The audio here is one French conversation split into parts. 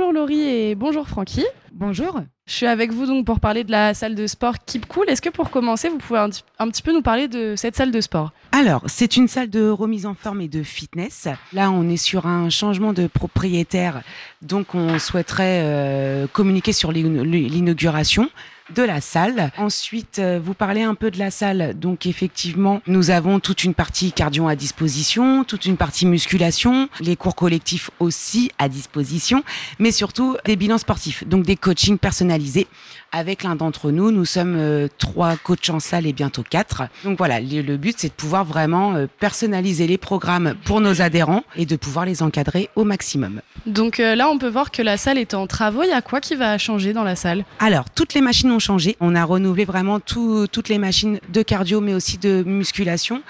Bonjour Laurie et bonjour Francky. Bonjour. Je suis avec vous donc pour parler de la salle de sport Keep Cool. Est-ce que pour commencer, vous pouvez un, petit peu nous parler de cette salle de sport? Alors, c'est une salle de remise en forme et de fitness. Là, on est sur un changement de propriétaire, donc on souhaiterait euh, communiquer sur l'inauguration de la salle. Ensuite, euh, vous parlez un peu de la salle. Donc effectivement, nous avons toute une partie cardio à disposition, toute une partie musculation, les cours collectifs aussi à disposition, mais surtout des bilans sportifs, donc des coachings personnalisés avec l'un d'entre nous. Nous sommes euh, trois coachs en salle et bientôt quatre. Donc voilà, le, but c'est de pouvoir vraiment euh, personnaliser les programmes pour nos adhérents et de pouvoir les encadrer au maximum. Donc là, on peut voir que la salle est en travaux. Il y a quoi qui va changer dans la salle? Alors, toutes les machines ont changé. On a renouvelé vraiment toutes les machines de cardio, mais aussi de musculation.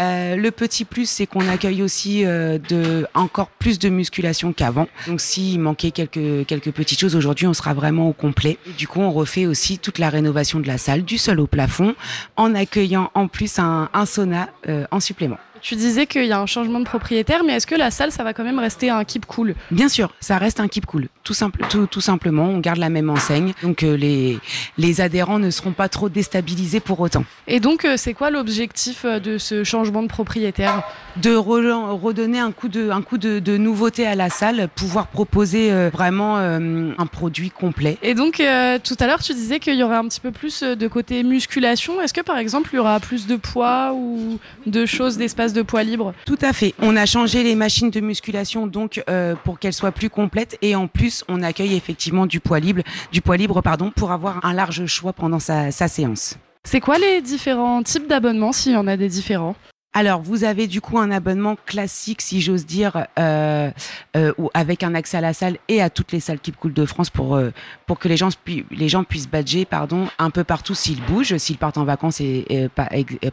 Euh, le petit plus, c'est qu'on accueille aussi euh, de encore plus de musculation qu'avant. Donc, s'il manquait quelques quelques petites choses aujourd'hui, on sera vraiment au complet. Du coup, on refait aussi toute la rénovation de la salle, du sol au plafond, en accueillant en plus un, sauna euh, en supplément. Tu disais qu'il y a un changement de propriétaire, mais est-ce que la salle, ça va quand même rester un keep cool? Bien sûr, ça reste un keep cool. Tout, simple, tout, tout simplement, on garde la même enseigne. Donc euh, les, les adhérents ne seront pas trop déstabilisés pour autant. Et donc, euh, c'est quoi l'objectif euh, de ce changement de propriétaire? De redonner un coup, de, un coup de, de, nouveauté à la salle, pouvoir proposer vraiment un produit complet. Et donc, tout à l'heure, tu disais qu'il y aurait un petit peu plus de côté musculation. Est-ce que, par exemple, il y aura plus de poids ou de choses, d'espace de poids libre Tout à fait. On a changé les machines de musculation donc euh, pour qu'elles soient plus complètes et en plus on accueille effectivement du poids libre, du poids libre pardon, pour avoir un large choix pendant sa, sa séance. C'est quoi les différents types d'abonnements s'il y en a des différents? Alors, vous avez du coup un abonnement classique, si j'ose dire, euh, euh, avec un accès à la salle et à toutes les salles Keep Cool de France pour euh, pour que les gens les gens puissent badger, pardon, un peu partout s'ils bougent, s'ils partent en vacances et,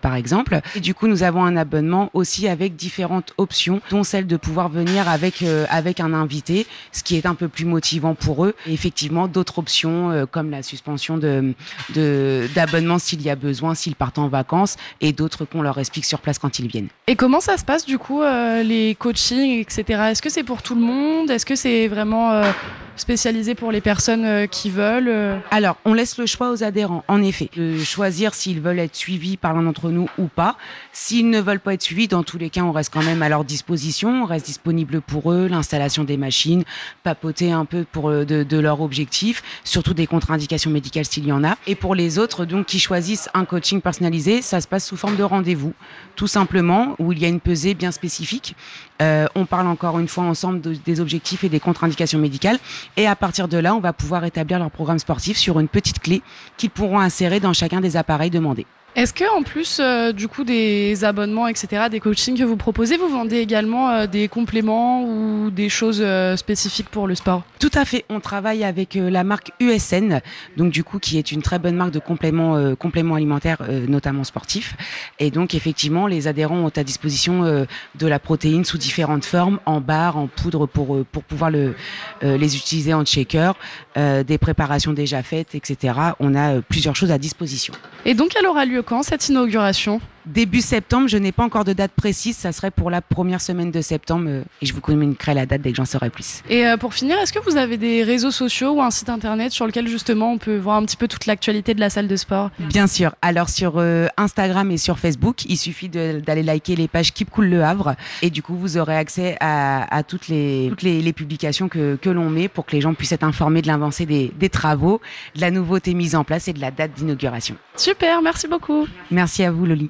par exemple. Et du coup, nous avons un abonnement aussi avec différentes options, dont celle de pouvoir venir avec euh, avec un invité, ce qui est un peu plus motivant pour eux. Et effectivement, d'autres options euh, comme la suspension de d'abonnement s'il y a besoin, s'ils partent en vacances, et d'autres qu'on leur explique sur place quand Et comment ça se passe du coup, euh, les coachings, etc. Est-ce que c'est pour tout le monde? Est-ce que c'est vraiment euh, spécialisé pour les personnes euh, qui veulent euh. Alors, on laisse le choix aux adhérents, en effet, de choisir s'ils veulent être suivis par l'un d'entre nous ou pas. S'ils ne veulent pas être suivis, dans tous les cas, on reste quand même à leur disposition, on reste disponible pour eux, l'installation des machines, papoter un peu pour euh, de, de leur objectif, surtout des contre-indications médicales s'il y en a. Et pour les autres, donc, qui choisissent un coaching personnalisé, ça se passe sous forme de rendez-vous, tout simplement, où il y a une pesée bien spécifique. Euh, on parle encore une fois ensemble des objectifs et des contre-indications médicales. Et à partir de là, on va pouvoir établir leur programme sportif sur une petite clé qu'ils pourront insérer dans chacun des appareils demandés. Est-ce que en plus euh, du coup des abonnements, etc., des coachings que vous proposez, vous vendez également euh, des compléments ou des choses euh, spécifiques pour le sport? Tout à fait. On travaille avec la marque USN, donc du coup qui est une très bonne marque de compléments, compléments alimentaires, notamment sportifs. Et donc effectivement, les adhérents ont à disposition de la protéine sous différentes formes, en barres, en poudre pour pour pouvoir le, les utiliser en shaker, des préparations déjà faites, etc. On a plusieurs choses à disposition. Et donc elle aura lieu quand cette inauguration? Début septembre, je n'ai pas encore de date précise, ça serait pour la première semaine de septembre euh, et je vous communiquerai la date dès que j'en saurai plus. Et euh, pour finir, est-ce que vous avez des réseaux sociaux ou un site internet sur lequel justement on peut voir un petit peu toute l'actualité de la salle de sport? Bien sûr, alors sur euh, Instagram et sur Facebook, il suffit d'aller liker les pages Keep Cool Le Havre et du coup vous aurez accès à, toutes, les, toutes les, publications que, que l'on met pour que les gens puissent être informés de l'avancée des, des travaux, de la nouveauté mise en place et de la date d'inauguration. Super, merci beaucoup. Merci à vous Loli.